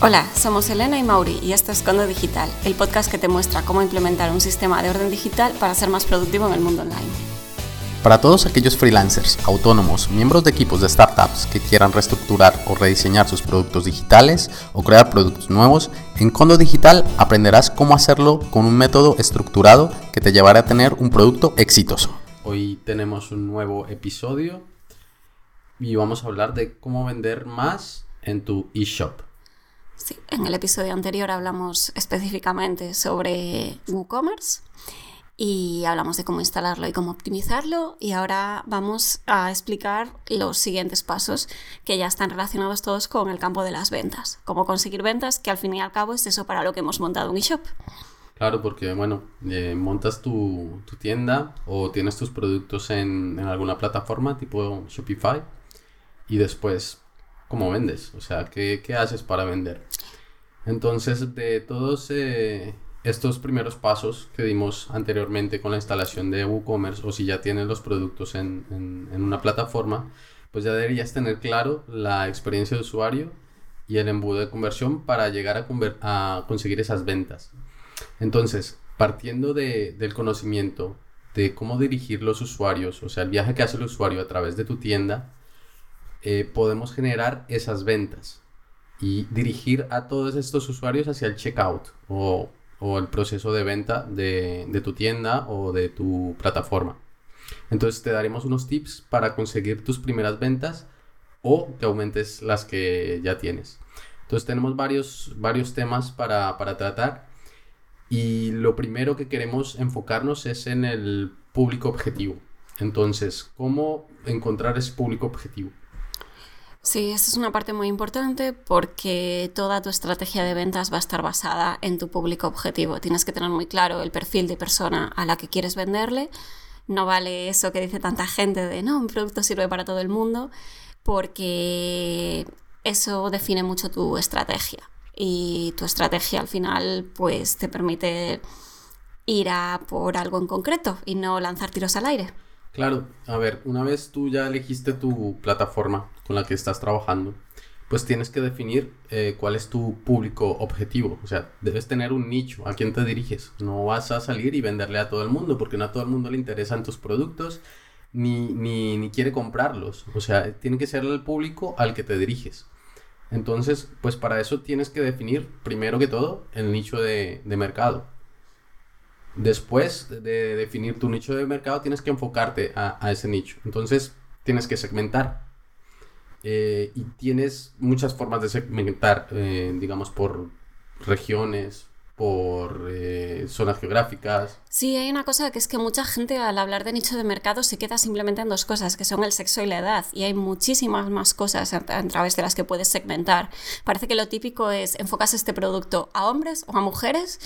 Hola, somos Elena y Mauri y esto es Condo Digital, el podcast que te muestra cómo implementar un sistema de orden digital para ser más productivo en el mundo online. Para todos aquellos freelancers, autónomos, miembros de equipos de startups que quieran reestructurar o rediseñar sus productos digitales o crear productos nuevos, en Condo Digital aprenderás cómo hacerlo con un método estructurado que te llevará a tener un producto exitoso. Hoy tenemos un nuevo episodio y vamos a hablar de cómo vender más en tu eShop. Sí, en el episodio anterior hablamos específicamente sobre WooCommerce y hablamos de cómo instalarlo y cómo optimizarlo y ahora vamos a explicar los siguientes pasos que ya están relacionados todos con el campo de las ventas, cómo conseguir ventas, que al fin y al cabo es eso para lo que hemos montado un eShop. Claro, porque bueno, eh, montas tu, tienda o tienes tus productos en, en alguna plataforma tipo Shopify y después cómo vendes, o sea, qué, haces para vender. Entonces, de todos eh, estos primeros pasos que dimos anteriormente con la instalación de WooCommerce, o si ya tienes los productos en, una plataforma, pues ya deberías tener claro la experiencia de usuario y el embudo de conversión para llegar a conseguir esas ventas. Entonces, partiendo del conocimiento de cómo dirigir los usuarios, o sea, el viaje que hace el usuario a través de tu tienda, eh, podemos generar esas ventas y dirigir a todos estos usuarios hacia el checkout o, el proceso de venta de, de, tu tienda o de tu plataforma. Entonces te daremos unos tips para conseguir tus primeras ventas o que aumentes las que ya tienes. Entonces tenemos varios, varios temas para, para tratar y lo primero que queremos enfocarnos es en el público objetivo. Entonces, ¿cómo encontrar ese público objetivo? Sí, esa es una parte muy importante porque toda tu estrategia de ventas va a estar basada en tu público objetivo. Tienes que tener muy claro el perfil de persona a la que quieres venderle. No vale eso que dice tanta gente de no, un producto sirve para todo el mundo, porque eso define mucho tu estrategia. Y tu estrategia al final pues te permite ir a por algo en concreto y no lanzar tiros al aire. Claro, a ver, una vez tú ya elegiste tu plataforma con la que estás trabajando, pues tienes que definir eh, cuál es tu público objetivo. O sea, debes tener un nicho, a quién te diriges. No vas a salir y venderle a todo el mundo, porque no a todo el mundo le interesan tus productos, ni, ni, quiere comprarlos. O sea, tiene que ser el público al que te diriges. Entonces, pues para eso tienes que definir, primero que todo, el nicho de, de mercado. Después de definir tu nicho de mercado, tienes que enfocarte a, ese nicho. Entonces, tienes que segmentar. Eh, y tienes muchas formas de segmentar, eh, digamos, por regiones, por eh, zonas geográficas. Sí, hay una cosa que es que mucha gente al hablar de nicho de mercado se queda simplemente en dos cosas, que son el sexo y la edad, y hay muchísimas más cosas a, través de las que puedes segmentar. Parece que lo típico es enfocas este producto a hombres o a mujeres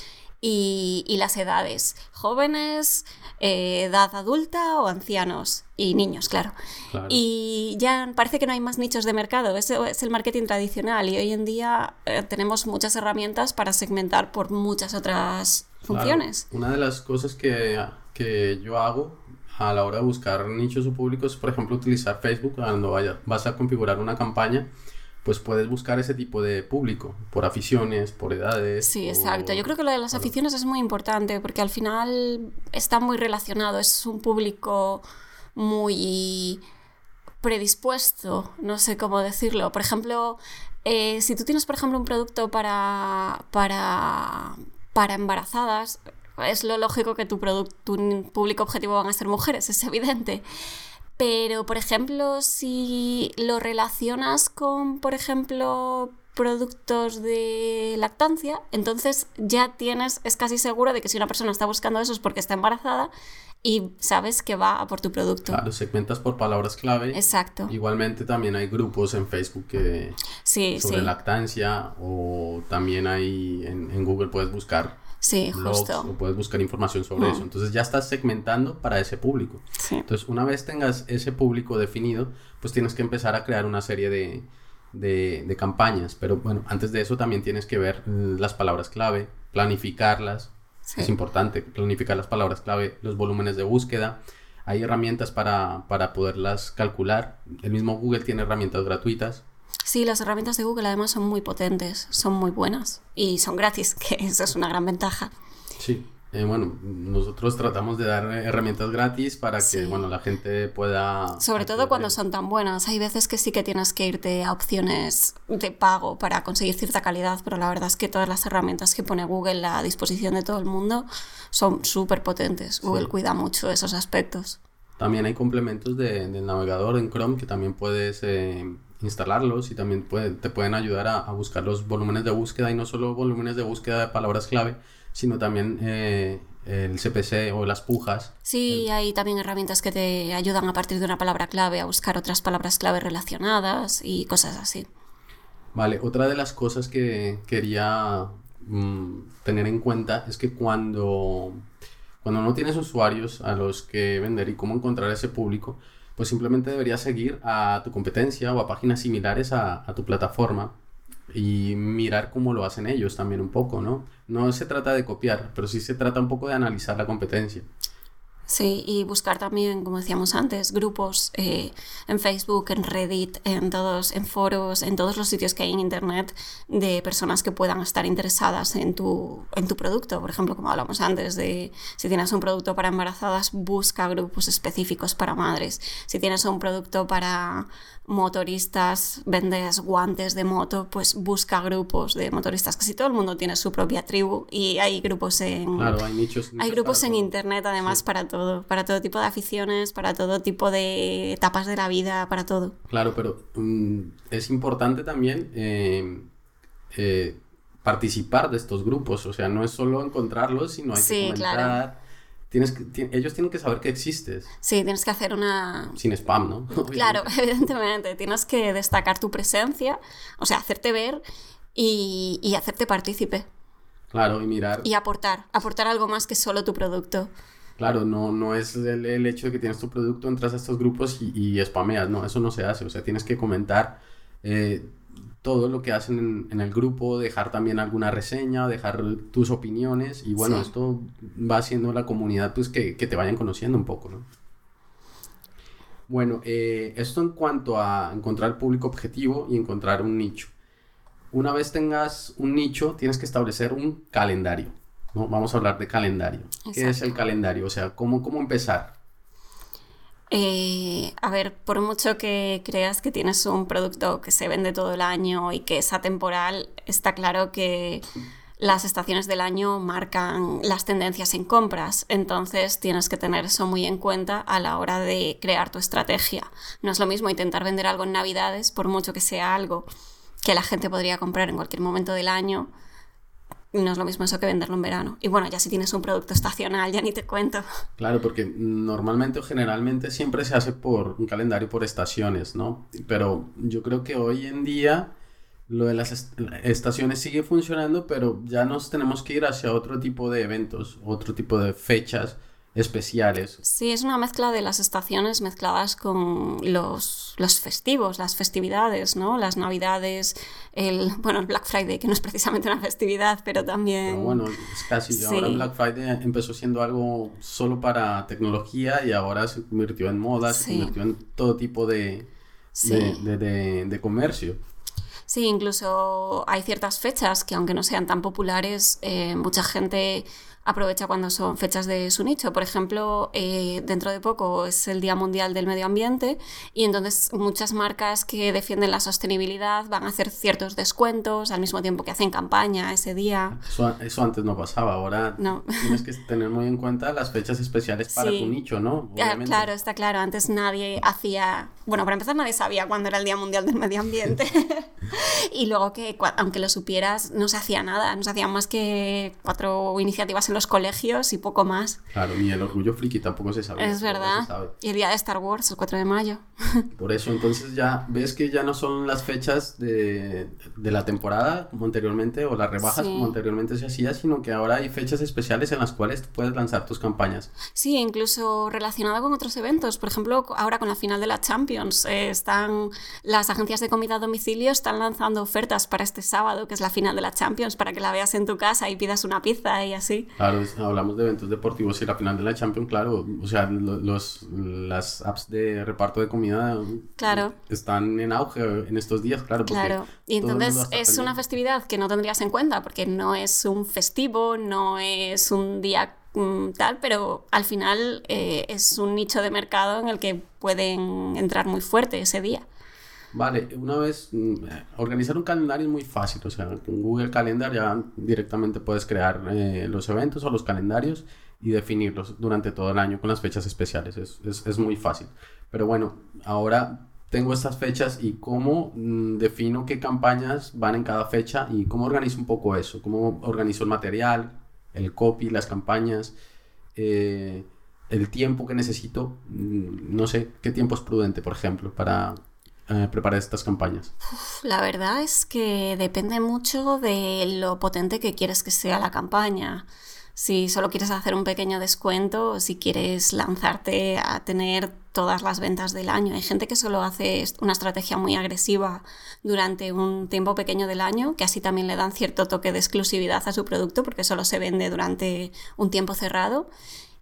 y, las edades, jóvenes, eh, edad adulta o ancianos y niños, claro. Y ya parece que no hay más nichos de mercado, eso es el marketing tradicional y hoy en día eh, tenemos muchas herramientas para segmentar por muchas otras funciones. Una de las cosas que, que yo hago a la hora de buscar nichos o públicos, por ejemplo, utilizar Facebook cuando vaya, vas a configurar una campaña pues puedes buscar ese tipo de público, por aficiones, por edades. Sí, exacto. Yo creo que lo de las aficiones es muy importante porque al final está muy relacionado, es un público muy predispuesto, no sé cómo decirlo. Por ejemplo, eh, si tú tienes, por ejemplo, un producto para, para, para embarazadas, es lo lógico que tu, tu público objetivo van a ser mujeres, es evidente. Pero, por ejemplo, si lo relacionas con, por ejemplo, productos de lactancia, entonces ya tienes, es casi seguro de que si una persona está buscando eso es porque está embarazada y sabes que va a por tu producto. Claro, segmentas por palabras clave. Exacto. Igualmente también hay grupos en Facebook que sí, sobre lactancia o también hay en, en Google puedes buscar Sí, justo. O puedes buscar información sobre eso. Entonces ya estás segmentando para ese público. Entonces, una vez tengas ese público definido, pues tienes que empezar a crear una serie de, de, campañas. Pero bueno, antes de eso también tienes que ver las palabras clave, planificarlas. Es importante planificar las palabras clave, los volúmenes de búsqueda. Hay herramientas para, para poderlas calcular. El mismo Google tiene herramientas gratuitas Sí, las herramientas de Google además son muy potentes, son muy buenas y son gratis, que eso es una gran ventaja. Sí, eh, bueno, nosotros tratamos de dar herramientas gratis para que bueno, la gente pueda... Sobre todo cuando son tan buenas. Hay veces que sí que tienes que irte a opciones de pago para conseguir cierta calidad, pero la verdad es que todas las herramientas que pone Google a disposición de todo el mundo son súper potentes. Google cuida mucho esos aspectos. También hay complementos de, del navegador en Chrome que también puedes eh, instalarlos y también te pueden ayudar a, a buscar los volúmenes de búsqueda y no solo volúmenes de búsqueda de palabras clave, sino también eh, el CPC o las pujas. Sí, hay también herramientas que te ayudan a partir de una palabra clave a buscar otras palabras clave relacionadas y cosas así. Vale, otra de las cosas que quería mm, tener en cuenta es que cuando, cuando no tienes usuarios a los que vender y cómo encontrar ese público, pues simplemente deberías seguir a tu competencia o a páginas similares a, a tu plataforma y mirar cómo lo hacen ellos también un poco, ¿no? No se trata de copiar, pero sí se trata un poco de analizar la competencia. Sí, y buscar también, como decíamos antes, grupos eh, en Facebook, en Reddit, en todos, en foros, en todos los sitios que hay en Internet de personas que puedan estar interesadas en tu, en tu producto. Por ejemplo, como hablamos antes, de si tienes un producto para embarazadas, busca grupos específicos para madres. Si tienes un producto para motoristas, vendes guantes de moto, pues busca grupos de motoristas. Casi todo el mundo tiene su propia tribu y hay grupos en... Claro, hay nichos. hay grupos en Internet además para todo, para todo tipo de aficiones, para todo tipo de etapas de la vida, para todo. Claro, pero mm, es importante también eh, eh, participar de estos grupos, o sea, no es solo encontrarlos, sino hay que comentar ellos tienen que saber que existes. Sí, tienes que hacer una... Sin spam, ¿no? claro, evidentemente. Tienes que destacar tu presencia, o sea, hacerte ver y, hacerte partícipe. Claro, y mirar. Y aportar, aportar algo más que solo tu producto. Claro, no, no es el, hecho de que tienes tu producto, entras a estos grupos y, y spameas, no, eso no se hace. O sea, tienes que comentar. Eh, todo lo que hacen en, el grupo, dejar también alguna reseña, dejar tus opiniones y bueno, esto va haciendo la comunidad pues que, te vayan conociendo un poco, ¿no? Bueno, eh, esto en cuanto a encontrar público objetivo y encontrar un nicho. Una vez tengas un nicho, tienes que establecer un calendario. ¿No? Vamos a hablar de calendario. ¿Qué es el calendario? O sea, ¿cómo, cómo empezar? Eh, a ver, por mucho que creas que tienes un producto que se vende todo el año y que es atemporal, está claro que las estaciones del año marcan las tendencias en compras, entonces tienes que tener eso muy en cuenta a la hora de crear tu estrategia. No es lo mismo intentar vender algo en Navidades, por mucho que sea algo que la gente podría comprar en cualquier momento del año, no es lo mismo eso que venderlo en verano. Y bueno, ya si tienes un producto estacional, ya ni te cuento. Claro, porque normalmente o generalmente siempre se hace por un calendario por estaciones, ¿no? Pero yo creo que hoy en día lo de las estaciones sigue funcionando, pero ya nos tenemos que ir hacia otro tipo de eventos, otro tipo de fechas especiales. Sí, es una mezcla de las estaciones mezcladas con los, los festivos, las festividades, ¿no? Las navidades, el, bueno, el Black Friday, que no es precisamente una festividad, pero también... bueno, es casi, ahora Black Friday empezó siendo algo solo para tecnología y ahora se convirtió en moda, se convirtió en todo tipo de, de, de, comercio. Sí, incluso hay ciertas fechas que aunque no sean tan populares, eh, mucha gente aprovecha cuando son fechas de su nicho. Por ejemplo, eh, dentro de poco es el Día Mundial del Medio Ambiente y entonces muchas marcas que defienden la sostenibilidad van a hacer ciertos descuentos al mismo tiempo que hacen campaña ese día. Eso, antes no pasaba, ahora no. tienes que tener muy en cuenta las fechas especiales para tu nicho, ¿no? Claro, está claro. Antes nadie hacía, bueno, para empezar nadie sabía cuándo era el Día Mundial del Medio Ambiente y luego que aunque lo supieras no se hacía nada, no se hacían más que cuatro iniciativas los colegios y poco más. Claro, ni el orgullo friki tampoco se sabe. Es verdad. Y el día de Star Wars, el 4 de mayo. Por eso, entonces ya ves que ya no son las fechas de, de la temporada como anteriormente o las rebajas como anteriormente se hacía, sino que ahora hay fechas especiales en las cuales puedes lanzar tus campañas. Sí, incluso relacionado con otros eventos. Por ejemplo, ahora con la final de la Champions, eh, están las agencias de comida a domicilio están lanzando ofertas para este sábado, que es la final de la Champions, para que la veas en tu casa y pidas una pizza y así. Claro, hablamos de eventos deportivos y la final de la Champions, claro, o sea, los, las apps de reparto de comida claro. están en auge en estos días, claro. Claro, y entonces es una festividad que no tendrías en cuenta porque no es un festivo, no es un día mm, tal, pero al final eh, es un nicho de mercado en el que pueden entrar muy fuerte ese día. Vale, una vez, mm, organizar un calendario es muy fácil, o sea, con Google Calendar ya directamente puedes crear eh, los eventos o los calendarios y definirlos durante todo el año con las fechas especiales, es, es, es muy fácil. Pero bueno, ahora tengo estas fechas y cómo mm, defino qué campañas van en cada fecha y cómo organizo un poco eso, cómo organizo el material, el copy, las campañas, eh, el tiempo que necesito, mm, no sé, qué tiempo es prudente, por ejemplo, para eh, preparar estas campañas? la verdad es que depende mucho de lo potente que quieres que sea la campaña. Si solo quieres hacer un pequeño descuento, si quieres lanzarte a tener todas las ventas del año. Hay gente que solo hace una estrategia muy agresiva durante un tiempo pequeño del año, que así también le dan cierto toque de exclusividad a su producto porque solo se vende durante un tiempo cerrado.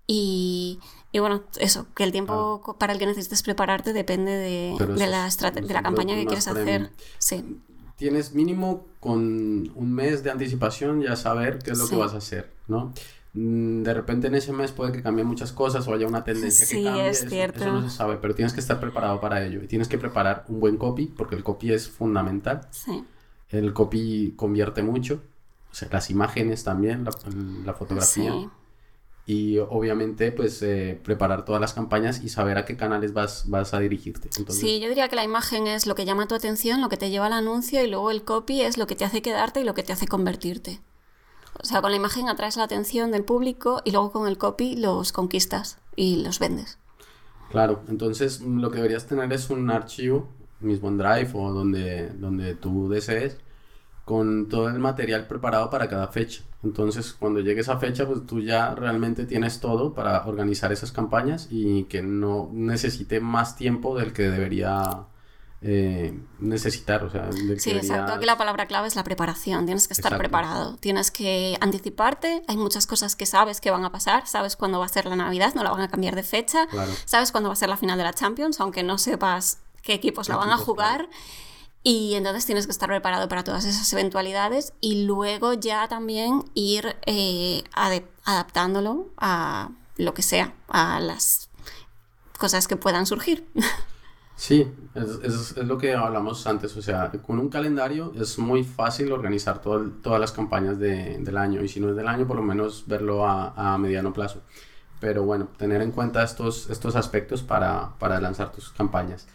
Y, y bueno, eso, que el tiempo para el que necesites prepararte depende de, de la, de la campaña que quieres hacer. Sí. Tienes mínimo con un mes de anticipación ya saber qué es lo que vas a hacer, ¿no? Mm, de repente en ese mes puede que cambie muchas cosas o haya una tendencia que cambie. Es cierto. Eso, no se sabe, pero tienes que estar preparado para ello. Y tienes que preparar un buen copy, porque el copy es fundamental. Sí. El copy convierte mucho. O sea, las imágenes también, la, la fotografía. Sí y obviamente pues eh, preparar todas las campañas y saber a qué canales vas, vas a dirigirte. Sí, yo diría que la imagen es lo que llama tu atención, lo que te lleva al anuncio y luego el copy es lo que te hace quedarte y lo que te hace convertirte. O sea, con la imagen atraes la atención del público y luego con el copy los conquistas y los vendes. Claro, entonces lo que deberías tener es un archivo, mismo en Drive o donde, donde tú desees, con todo el material preparado para cada fecha. Entonces, cuando llegue esa fecha, pues tú ya realmente tienes todo para organizar esas campañas y que no necesite más tiempo del que debería eh, necesitar. O sea, sí, exacto. Aquí la palabra clave es la preparación. Tienes que estar preparado. Tienes que anticiparte. Hay muchas cosas que sabes que van a pasar. Sabes cuándo va a ser la Navidad, no la van a cambiar de fecha. Sabes cuándo va a ser la final de la Champions, aunque no sepas qué equipos la van a jugar. Y entonces tienes que estar preparado para todas esas eventualidades y luego ya también ir eh, adaptándolo a lo que sea, a las cosas que puedan surgir. Sí, es, lo que hablamos antes, o sea, con un calendario es muy fácil organizar todas las campañas del año y si no es del año, por lo menos verlo a, mediano plazo. Pero bueno, tener en cuenta estos, estos aspectos para, para lanzar tus campañas.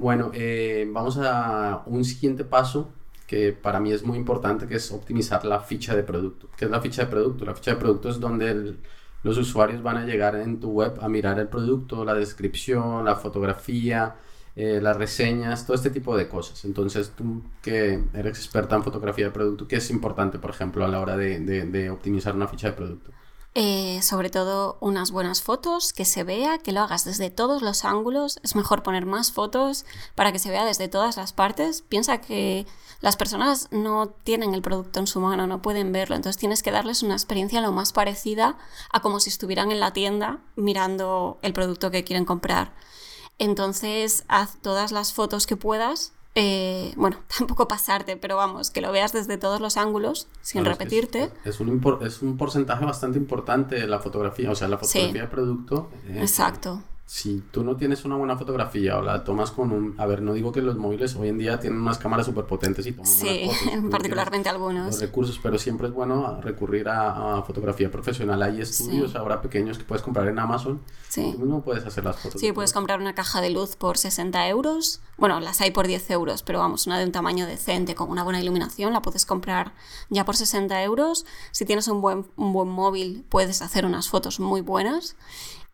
Bueno, eh, vamos a un siguiente paso que para mí es muy importante, que es optimizar la ficha de producto. ¿Qué es la ficha de producto? La ficha de producto es donde los usuarios van a llegar en tu web a mirar el producto, la descripción, la fotografía, eh, las reseñas, todo este tipo de cosas. Entonces, tú que eres experta en fotografía de producto, ¿qué es importante, por ejemplo, a la hora de optimizar una ficha de producto? Eh, sobre todo unas buenas fotos, que se vea, que lo hagas desde todos los ángulos. Es mejor poner más fotos para que se vea desde todas las partes. Piensa que las personas no tienen el producto en su mano, no pueden verlo, entonces tienes que darles una experiencia lo más parecida a como si estuvieran en la tienda mirando el producto que quieren comprar. Entonces haz todas las fotos que puedas eh, bueno, tampoco pasarte, pero vamos, que lo veas desde todos los ángulos, sin repetirte. Es, un es, un porcentaje bastante importante de la fotografía, o sea, la fotografía de producto. Eh, Exacto si tú no tienes una buena fotografía o la tomas con un... A ver, no digo que los móviles hoy en día tienen unas cámaras súper potentes y toman Sí, particularmente algunos. Los recursos, pero siempre es bueno recurrir a, fotografía profesional. Hay estudios ahora pequeños que puedes comprar en Amazon. Sí. Tú mismo puedes hacer las fotos. Sí, puedes comprar una caja de luz por 60 euros. Bueno, las hay por 10 euros, pero vamos, una de un tamaño decente, con una buena iluminación, la puedes comprar ya por 60 euros. Si tienes un buen, un buen móvil, puedes hacer unas fotos muy buenas.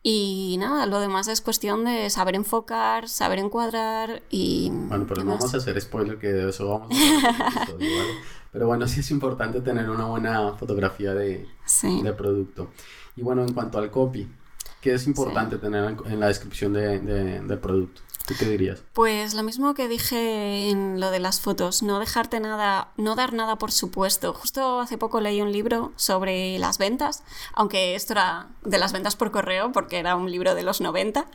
Y nada, lo demás es cuestión de saber enfocar, saber encuadrar y... Bueno, pero no vamos a hacer spoiler que de eso vamos a hacer Pero bueno, sí es importante tener una buena fotografía de, de producto. Y bueno, en cuanto al copy, ¿qué es importante tener en la descripción de, del producto? ¿Tú qué dirías? Pues lo mismo que dije en lo de las fotos, no dejarte nada, no dar nada por supuesto. Justo hace poco leí un libro sobre las ventas, aunque esto era de las ventas por correo, porque era un libro de los 90.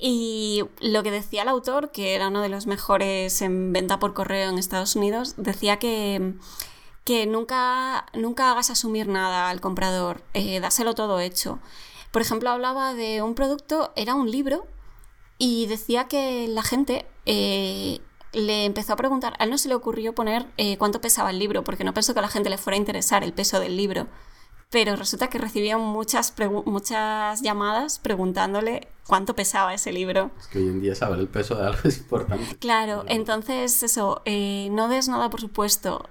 Y lo que decía el autor, que era uno de los mejores en venta por correo en Estados Unidos, decía que que nunca, nunca hagas asumir nada al comprador, eh, dáselo todo hecho. Por ejemplo, hablaba de un producto, era un libro, y decía que la gente eh, le empezó a preguntar, a él no se le ocurrió poner eh, cuánto pesaba el libro, porque no pensó que a la gente le fuera a interesar el peso del libro. Pero resulta que recibía muchas, muchas llamadas preguntándole cuánto pesaba ese libro. Es que hoy en día saber el peso de algo es importante. Claro, entonces eso, eh, no des nada por supuesto,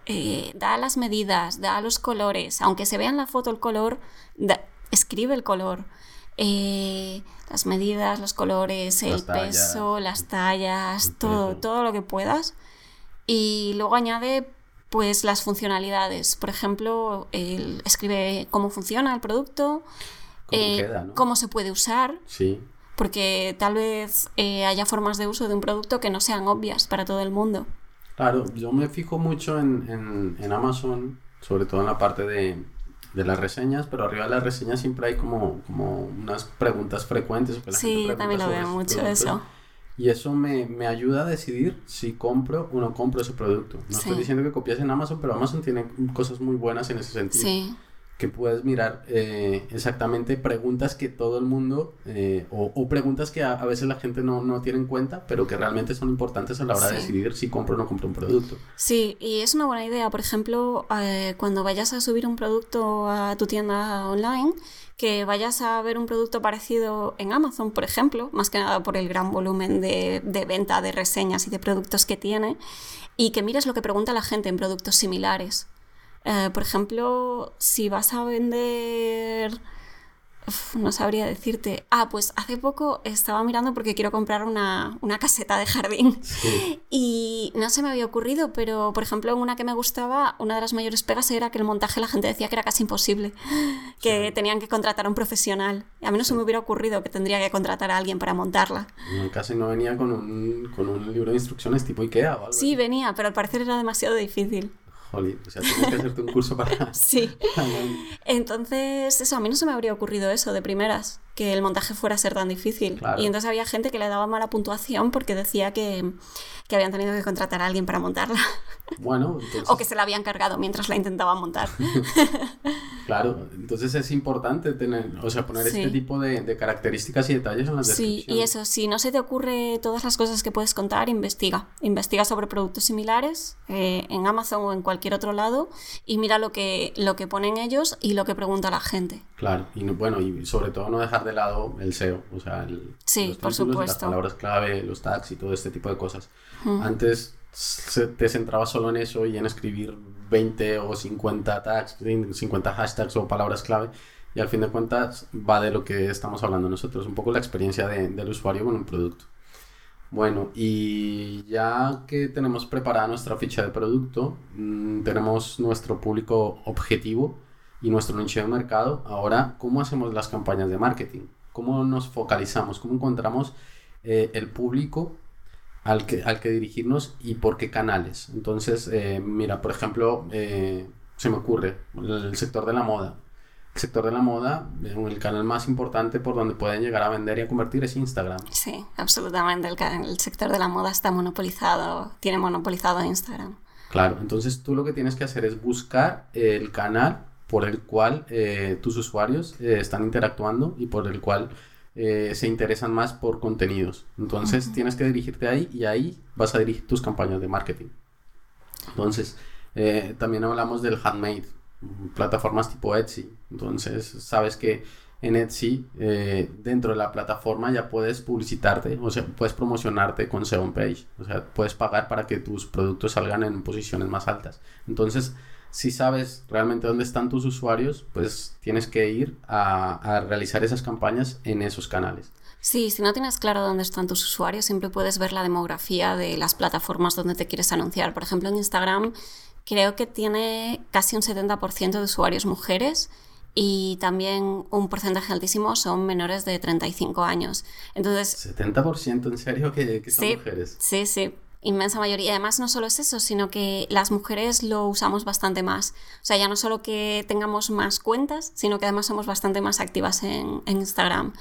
da las medidas, da los colores, aunque se vea en la foto el color, escribe el color. Eh, las medidas, los colores, el peso, las tallas, todo, todo lo que puedas. Y luego añade pues las funcionalidades. Por ejemplo, escribe cómo funciona el producto, cómo, eh, cómo se puede usar. Sí. Porque tal vez eh, haya formas de uso de un producto que no sean obvias para todo el mundo. Claro, yo me fijo mucho en Amazon, sobre todo en la parte de, de las reseñas, pero arriba de las reseñas siempre hay como, como unas preguntas frecuentes. sí, también lo veo mucho eso. Y eso me, me, ayuda a decidir si compro o no compro ese producto. No estoy diciendo que copias en Amazon, pero Amazon tiene cosas muy buenas en ese sentido. Sí que puedes mirar eh, exactamente preguntas que todo el mundo, eh, o, preguntas que a, veces la gente no, no, tiene en cuenta, pero que realmente son importantes a la hora de decidir si compro o no compro un producto. Sí, y es una buena idea, por ejemplo, eh, cuando vayas a subir un producto a tu tienda online, que vayas a ver un producto parecido en Amazon, por ejemplo, más que nada por el gran volumen de, de venta de reseñas y de productos que tiene, y que mires lo que pregunta la gente en productos similares. Eh, por ejemplo, si vas a vender... no sabría decirte. Ah, pues hace poco estaba mirando porque quiero comprar una, caseta de jardín. Y no se me había ocurrido, pero por ejemplo, en una que me gustaba, una de las mayores pegas era que el montaje la gente decía que era casi imposible, que tenían que contratar a un profesional. A mí no se me hubiera ocurrido que tendría que contratar a alguien para montarla. Casi no venía con un, con un libro de instrucciones tipo IKEA o algo Sí, venía, pero al parecer era demasiado difícil o sea, tienes que hacerte un curso para... sí. entonces, eso, a mí no se me habría ocurrido eso de primeras, que el montaje fuera a ser tan difícil. Y entonces había gente que le daba mala puntuación porque decía que, que habían tenido que contratar a alguien para montarla. Bueno, O que se la habían cargado mientras la intentaban montar. claro, entonces es importante tener, o sea, poner este tipo de, características y detalles en las descripciones. Sí, y eso, si no se te ocurre todas las cosas que puedes contar, investiga. Investiga sobre productos similares eh, en Amazon o en cualquier otro lado y mira lo que, lo que ponen ellos y lo que pregunta la gente. Claro, y bueno, y sobre todo no dejar de lado el SEO, o sea, el, sí, por supuesto. las palabras clave, los tags y todo este tipo de cosas. Antes te centrabas solo en eso y en escribir 20 o 50 tags, 50 hashtags o palabras clave. Y al fin de cuentas va de lo que estamos hablando nosotros, un poco la experiencia del usuario con un producto. Bueno, y ya que tenemos preparada nuestra ficha de producto, mm, tenemos nuestro público objetivo y nuestro nicho de mercado, ahora, ¿cómo hacemos las campañas de marketing? ¿Cómo nos focalizamos? ¿Cómo encontramos eh, el público al que, al que dirigirnos y por qué canales. Entonces, eh, mira, por ejemplo, eh, se me ocurre el sector de la moda. El sector de la moda, eh, el canal más importante por donde pueden llegar a vender y a convertir es Instagram. Sí, absolutamente. El, el sector de la moda está monopolizado, tiene monopolizado Instagram. Claro, entonces tú lo que tienes que hacer es buscar el canal por el cual tus usuarios están interactuando y por el cual eh, se interesan más por contenidos. Entonces tienes que dirigirte ahí y ahí vas a dirigir tus campañas de marketing. Entonces, eh, también hablamos del handmade, plataformas tipo Etsy. Entonces, sabes que en Etsy, eh, dentro de la plataforma ya puedes publicitarte, o sea, puedes promocionarte con SEO page. O sea, puedes pagar para que tus productos salgan en posiciones más altas. Entonces, si sabes realmente dónde están tus usuarios, pues tienes que ir a, realizar esas campañas en esos canales. Sí, si no tienes claro dónde están tus usuarios, siempre puedes ver la demografía de las plataformas donde te quieres anunciar. Por ejemplo, en Instagram creo que tiene casi un 70% de usuarios mujeres y también un porcentaje altísimo son menores de 35 años. Entonces... ¿70% en serio que, que son mujeres? Sí, sí inmensa mayoría. Además no solo es eso, sino que las mujeres lo usamos bastante más. O sea, ya no solo que tengamos más cuentas, sino que además somos bastante más activas en, Instagram.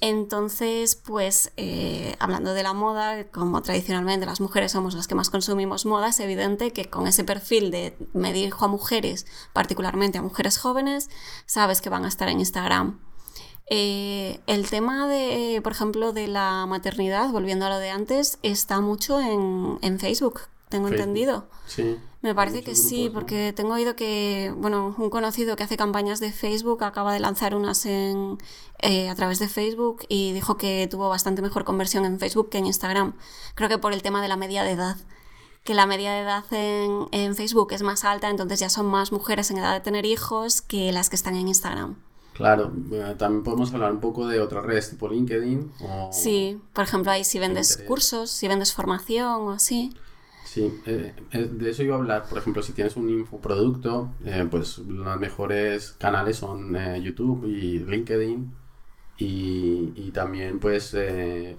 entonces... pues eh, hablando de la moda, como tradicionalmente las mujeres somos las que más consumimos moda, es evidente que con ese perfil de me dirijo a mujeres, particularmente a mujeres jóvenes, sabes que van a estar en Instagram. Eh, el tema de, por ejemplo, de la maternidad, volviendo a lo de antes, está mucho en, Facebook, tengo entendido. Sí. Me parece que sí, porque tengo oído que, bueno, un conocido que hace campañas de Facebook acaba de lanzar unas en, eh, a través de Facebook y dijo que tuvo bastante mejor conversión en Facebook que en Instagram. Creo que por el tema de la media de edad que la media de edad en, en, Facebook es más alta, entonces ya son más mujeres en edad de tener hijos que las que están en Instagram. Claro, eh, también podemos hablar un poco de otras redes tipo LinkedIn. O... Sí, por ejemplo, ahí si vendes cursos, si vendes formación o así. Sí, eh, eh, de eso iba a hablar. Por ejemplo, si tienes un infoproducto, pues los mejores canales son YouTube y LinkedIn. Y, y también, pues,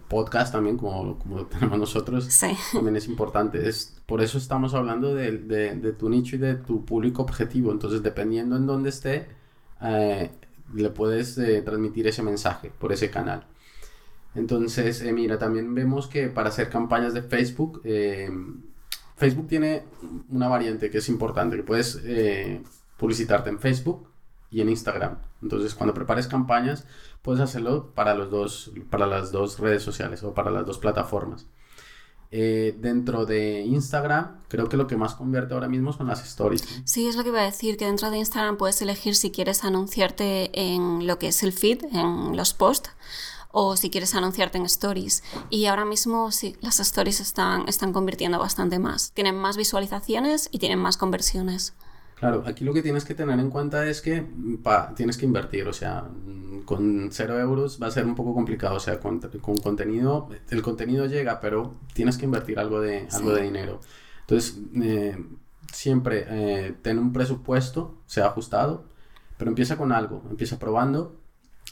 podcast también, como, como tenemos nosotros, sí. también es importante. Es, por eso estamos hablando de, de, de, tu nicho y de tu público objetivo. Entonces, dependiendo en dónde esté, le puedes eh, transmitir ese mensaje por ese canal. Entonces, eh, mira, también vemos que para hacer campañas de Facebook, eh, Facebook tiene una variante que es importante, que puedes publicitarte en Facebook y en Instagram. Entonces, cuando prepares campañas, puedes hacerlo para, los dos, para las dos redes sociales o para las dos plataformas. Eh, dentro de Instagram, creo que lo que más convierte ahora mismo son las stories. Sí, es lo que iba a decir, que dentro de Instagram puedes elegir si quieres anunciarte en lo que es el feed, en los posts, o si quieres anunciarte en stories. Y ahora mismo sí, las stories están, están convirtiendo bastante más. Tienen más visualizaciones y tienen más conversiones. Claro, aquí lo que tienes que tener en cuenta es que tienes que invertir, o sea, con cero euros va a ser un poco complicado, o sea, con, contenido, el contenido llega, pero tienes que invertir algo de, algo de dinero. Entonces, eh, siempre eh, ten un presupuesto, sea ajustado, pero empieza con algo, empieza probando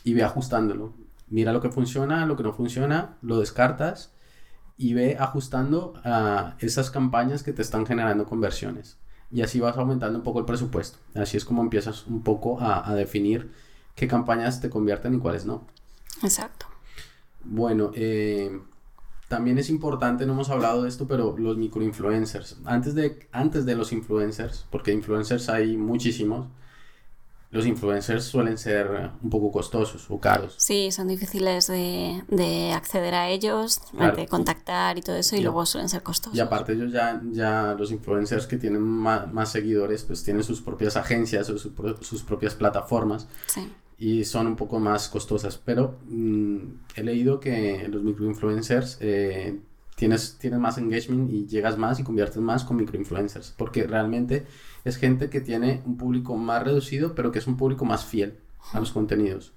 y ve ajustándolo. Mira lo que funciona, lo que no funciona, lo descartas y ve ajustando a esas campañas que te están generando conversiones y así vas aumentando un poco el presupuesto. Así es como empiezas un poco a, definir qué campañas te convierten y cuáles no. Exacto. Bueno, eh, también es importante, no hemos hablado de esto, pero los microinfluencers. Antes de, antes de los influencers, porque influencers hay muchísimos, los influencers suelen ser un poco costosos o caros. Sí, son difíciles de, acceder a ellos, de contactar y todo eso, y luego suelen ser costosos. Y aparte ellos ya, ya los influencers que tienen más, seguidores, pues tienen sus propias agencias o sus propias plataformas. Sí. Y son un poco más costosas. Pero mm, he leído que los microinfluencers eh, tienes, tienes más engagement y llegas más y conviertes más con microinfluencers. Porque realmente es gente que tiene un público más reducido, pero que es un público más fiel a los contenidos.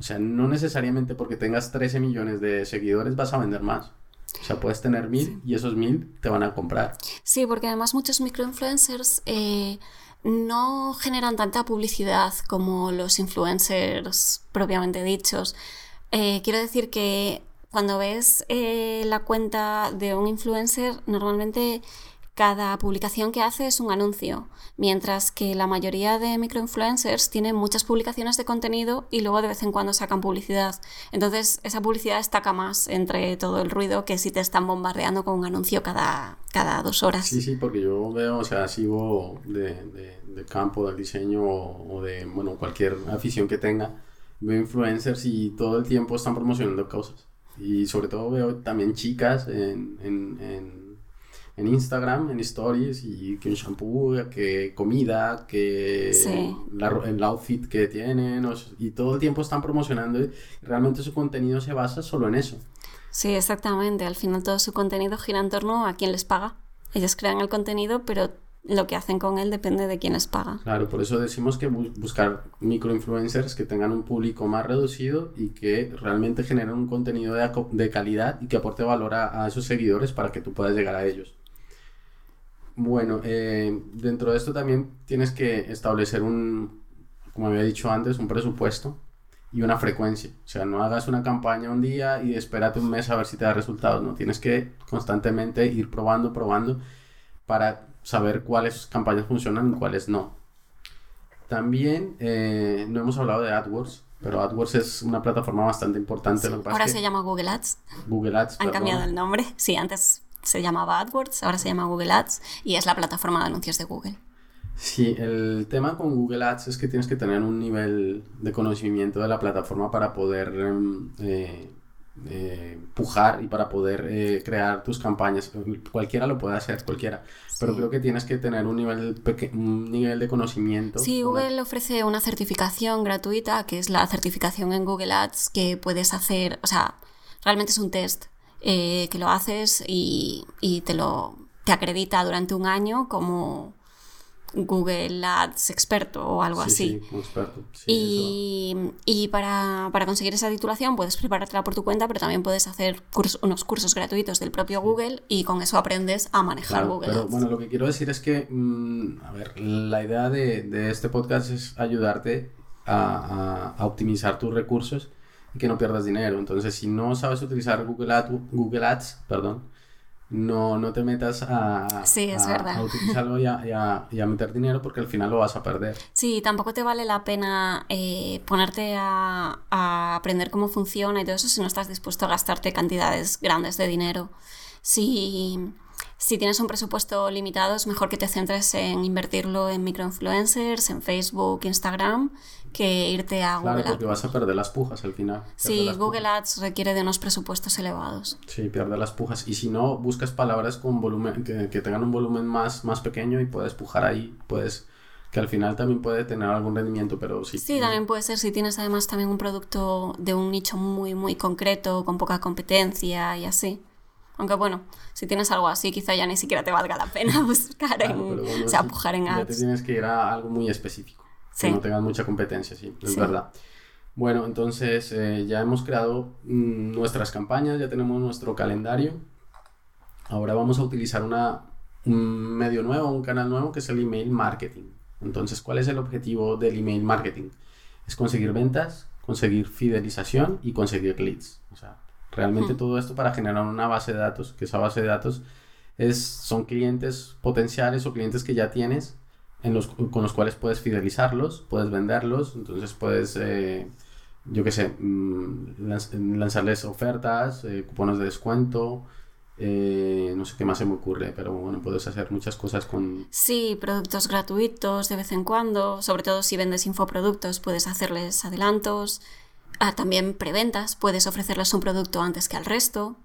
O sea, no necesariamente porque tengas 13 millones de seguidores vas a vender más. O sea, puedes tener mil y esos mil te van a comprar. Sí, porque además muchos microinfluencers eh, no generan tanta publicidad como los influencers propiamente dichos. Eh, quiero decir que cuando ves eh, la cuenta de un influencer, normalmente cada publicación que hace es un anuncio, mientras que la mayoría de microinfluencers tienen muchas publicaciones de contenido y luego de vez en cuando sacan publicidad. Entonces esa publicidad destaca más entre todo el ruido que si te están bombardeando con un anuncio cada, cada dos horas. Sí, sí, porque yo veo, o sea, sigo de, de, campo, del diseño o, de, bueno, cualquier afición que tenga, veo influencers y todo el tiempo están promocionando cosas. Y sobre todo veo también chicas en, en en Instagram, en stories, y que un shampoo, que comida, que el outfit que tienen, y todo el tiempo están promocionando y realmente su contenido se basa solo en eso. Sí, exactamente. Al final todo su contenido gira en torno a quién les paga. Ellos crean el contenido, pero lo que hacen con él depende de quién les paga. Claro, por eso decimos que buscar microinfluencers que tengan un público más reducido y que realmente generen un contenido de, calidad y que aporte valor a, a esos seguidores para que tú puedas llegar a ellos. Bueno, eh, dentro de esto también tienes que establecer un, como había dicho antes, un presupuesto y una frecuencia. O sea, no hagas una campaña un día y espérate un mes a ver si te da resultados. No, tienes que constantemente ir probando, probando para saber cuáles campañas funcionan y cuáles no. También eh, no hemos hablado de AdWords, pero AdWords es una plataforma bastante importante. ahora se llama Google Ads. Google Ads. Han cambiado el nombre. Sí, antes se llamaba AdWords, ahora se llama Google Ads y es la plataforma de anuncios de Google. Sí, el tema con Google Ads es que tienes que tener un nivel de conocimiento de la plataforma para poder em, eh, eh, pujar y para poder eh, crear tus campañas. Cualquiera lo puede hacer, cualquiera. Pero creo que tienes que tener un nivel, un nivel de conocimiento. Sí, Google ofrece una certificación gratuita, que es la certificación en Google Ads, que puedes hacer, o sea, realmente es un test que lo haces y, y te lo te acredita durante un año como Google Ads experto o algo así. Sí, experto. y, para, conseguir esa titulación puedes preparártela por tu cuenta, pero también puedes hacer unos cursos gratuitos del propio Google y con eso aprendes a manejar Google pero, Bueno, lo que quiero decir es que, mm, a ver, la idea de, este podcast es ayudarte a, optimizar tus recursos y que no pierdas dinero. Entonces, si no sabes utilizar Google Ads, Google Ads perdón, no, no te metas a, utilizarlo y a, meter dinero porque al final lo vas a perder. Sí, tampoco te vale la pena eh, ponerte a, aprender cómo funciona y todo eso si no estás dispuesto a gastarte cantidades grandes de dinero. Si, si tienes un presupuesto limitado, es mejor que te centres en invertirlo en microinfluencers, en Facebook, Instagram que irte a Google Ads. porque vas a perder las pujas al final. Sí, Google Ads requiere de unos presupuestos elevados. Sí, pierde las pujas. Y si no, buscas palabras con volumen, que, tengan un volumen más, más pequeño y puedes pujar ahí, puedes que al final también puede tener algún rendimiento, pero sí. Sí, también puede ser si tienes además también un producto de un nicho muy, muy concreto, con poca competencia y así. Aunque bueno, si tienes algo así, quizá ya ni siquiera te valga la pena buscar en, o sea, pujar en ads. Ya te tienes que ir a algo muy específico que no tengan mucha competencia, sí, es verdad. Bueno, entonces eh, ya hemos creado mm, nuestras campañas, ya tenemos nuestro calendario. Ahora vamos a utilizar una, un medio nuevo, un canal nuevo que es el email marketing. Entonces, ¿cuál es el objetivo del email marketing? Es conseguir ventas, conseguir fidelización y conseguir leads. O sea, realmente todo esto para generar una base de datos, que esa base de datos es, son clientes potenciales o clientes que ya tienes los, con los cuales puedes fidelizarlos, puedes venderlos, entonces puedes, eh, yo qué sé, mm, lanzarles ofertas, eh, cupones de descuento, eh, no sé qué más se me ocurre, pero bueno, puedes hacer muchas cosas con... Sí, productos gratuitos de vez en cuando, sobre todo si vendes infoproductos, puedes hacerles adelantos, ah, también preventas, puedes ofrecerles un producto antes que al resto.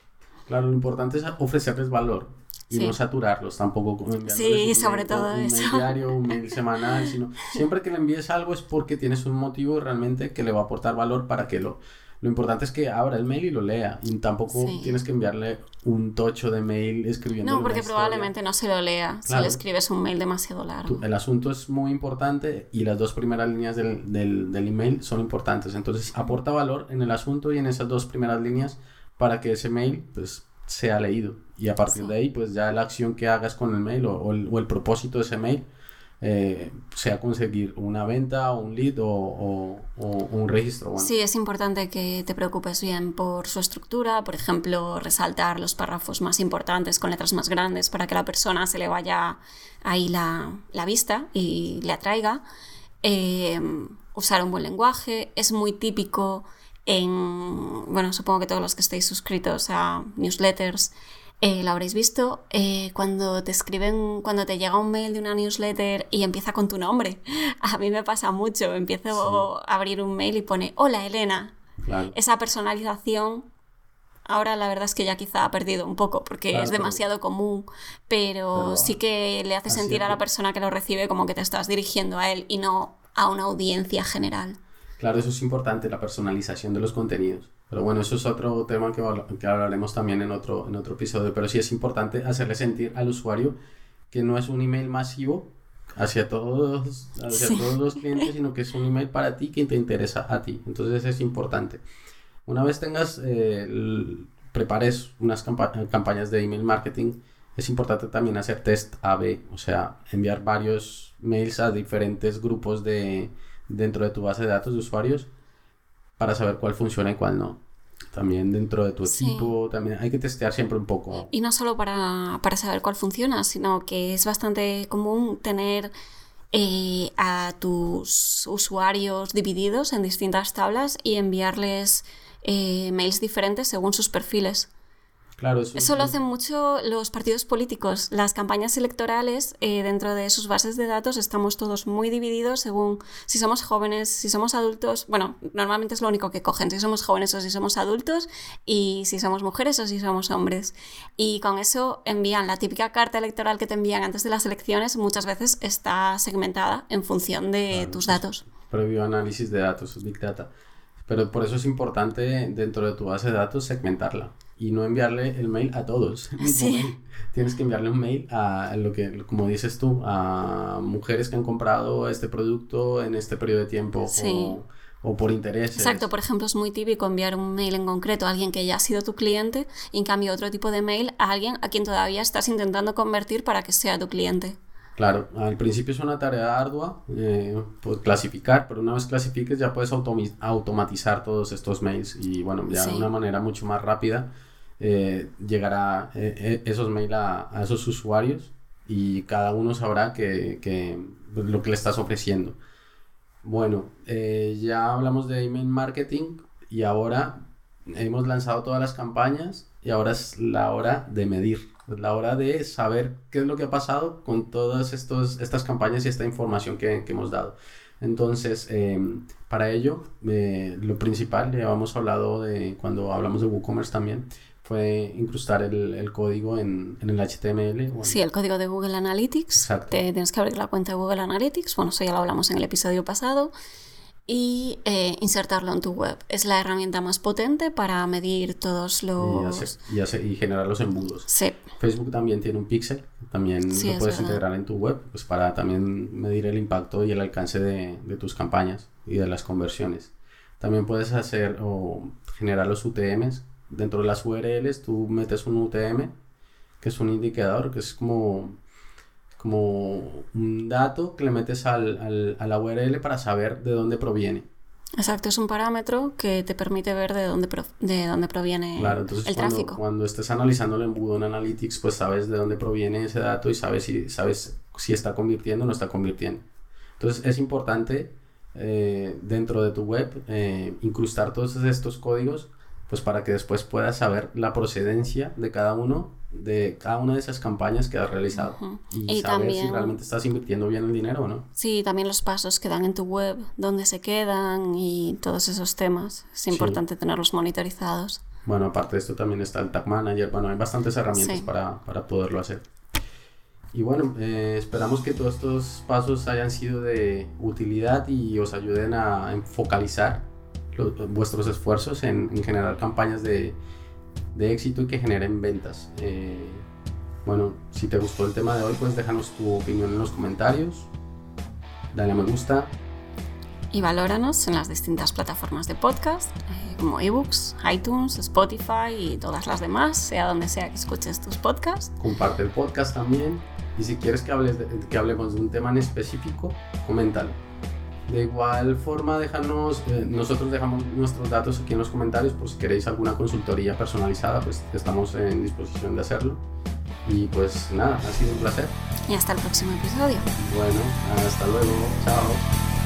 Claro, lo importante es ofrecerles valor y no saturarlos tampoco con sí, sobre todo un eso. mail diario, un mail semanal, sino siempre que le envíes algo es porque tienes un motivo realmente que le va a aportar valor para que lo... Lo importante es que abra el mail y lo lea. Y tampoco tienes que enviarle un tocho de mail escribiendo. No, porque probablemente no se lo lea si le escribes un mail demasiado largo. el asunto es muy importante y las dos primeras líneas del, del, del email son importantes. Entonces, aporta valor en el asunto y en esas dos primeras líneas para que ese mail pues, sea leído. Y a partir de ahí, pues ya la acción que hagas con el mail o, el, propósito de ese mail eh, sea conseguir una venta, un lead o, un registro. Sí, es importante que te preocupes bien por su estructura, por ejemplo, resaltar los párrafos más importantes con letras más grandes para que la persona se le vaya ahí la, vista y le atraiga. Eh, usar un buen lenguaje, es muy típico en, bueno, supongo que todos los que estéis suscritos a newsletters eh, lo habréis visto, eh, cuando te escriben, cuando te llega un mail de una newsletter y empieza con tu nombre. A mí me pasa mucho, empiezo a abrir un mail y pone, hola Elena. Esa personalización, ahora la verdad es que ya quizá ha perdido un poco porque es demasiado común, pero, sí que le hace sentir a la persona que lo recibe como que te estás dirigiendo a él y no a una audiencia general. Claro, eso es importante, la personalización de los contenidos. Pero bueno, eso es otro tema que, que hablaremos también en otro, en otro episodio. Pero sí es importante hacerle sentir al usuario que no es un email masivo hacia todos, hacia todos los clientes, sino que es un email para ti que te interesa a ti. Entonces es importante. Una vez tengas, eh, prepares unas campañas de email marketing, es importante también hacer test AB, o sea, enviar varios mails a diferentes grupos de, dentro de tu base de datos de usuarios para saber cuál funciona y cuál no. También dentro de tu equipo, también hay que testear siempre un poco. Y no solo para, para saber cuál funciona, sino que es bastante común tener eh, a tus usuarios divididos en distintas tablas y enviarles eh, mails diferentes según sus perfiles. Claro, eso, lo hacen mucho los partidos políticos. Las campañas electorales, eh, dentro de sus bases de datos, estamos todos muy divididos según si somos jóvenes, si somos adultos. Bueno, normalmente es lo único que cogen, si somos jóvenes o si somos adultos, y si somos mujeres o si somos hombres. Y con eso envían la típica carta electoral que te envían antes de las elecciones, muchas veces está segmentada en función de tus datos. Previo análisis de datos, Big Data. Pero por eso es importante dentro de tu base de datos segmentarla y no enviarle el mail a todos. Tienes que enviarle un mail a lo que, como dices tú, a mujeres que han comprado este producto en este periodo de tiempo o, por interés. Exacto, por ejemplo, es muy típico enviar un mail en concreto a alguien que ya ha sido tu cliente y en cambio otro tipo de mail a alguien a quien todavía estás intentando convertir para que sea tu cliente. Claro, al principio es una tarea ardua eh, pues, clasificar, pero una vez clasifiques ya puedes automatizar todos estos mails y bueno, ya de una manera mucho más rápida eh, llegará eh, eh, esos mails a, esos usuarios y cada uno sabrá que, pues, lo que le estás ofreciendo. Bueno, ya hablamos de email marketing y ahora hemos lanzado todas las campañas y ahora es la hora de medir, la hora de saber qué es lo que ha pasado con todas estos, estas campañas y esta información que, que hemos dado. Entonces, para ello, lo principal, ya hemos hablado de cuando hablamos de WooCommerce también, fue incrustar el, el código en, en, el HTML. Sí, el código de Google Analytics. Exacto. Te, tienes que abrir la cuenta de Google Analytics. Bueno, eso ya lo hablamos en el episodio pasado. Y eh, insertarlo en tu web. Es la herramienta más potente para medir todos los... Y, y, generar los embudos. Sí. Facebook también tiene un pixel. También lo puedes integrar en tu web pues para también medir el impacto y el alcance de, de tus campañas y de las conversiones. También puedes hacer o generar los UTMs dentro de las URLs tú metes un UTM, que es un indicador, que es como, como un dato que le metes al, a la URL para saber de dónde proviene. Exacto, es un parámetro que te permite ver de dónde, de dónde proviene claro, entonces el cuando, tráfico. Cuando estés analizando el embudo en Analytics, pues sabes de dónde proviene ese dato y sabes si, sabes si está convirtiendo o no está convirtiendo. Entonces es importante eh, dentro de tu web eh, incrustar todos estos códigos pues para que después puedas saber la procedencia de cada uno, de cada una de esas campañas que has realizado y, saber si realmente estás invirtiendo bien el dinero o no. Sí, también los pasos que dan en tu web, dónde se quedan y todos esos temas. Es importante tenerlos monitorizados. Bueno, aparte de esto también está el Tag Manager, bueno, hay bastantes herramientas para, para, poderlo hacer. Y bueno, eh, esperamos que todos estos pasos hayan sido de utilidad y os ayuden a focalizar vuestros esfuerzos en, generar campañas de, de, éxito y que generen ventas. Eh, bueno, si te gustó el tema de hoy, pues déjanos tu opinión en los comentarios. Dale a me gusta. Y valóranos en las distintas plataformas de podcast, eh, como ebooks, iTunes, Spotify y todas las demás, sea donde sea que escuches tus podcasts. Comparte el podcast también. Y si quieres que, hables que hablemos de un tema en específico, coméntalo. De igual forma, déjanos, eh, nosotros dejamos nuestros datos aquí en los comentarios por si queréis alguna consultoría personalizada, pues estamos en disposición de hacerlo. Y pues nada, ha sido un placer. Y hasta el próximo episodio. Bueno, hasta luego. Chao.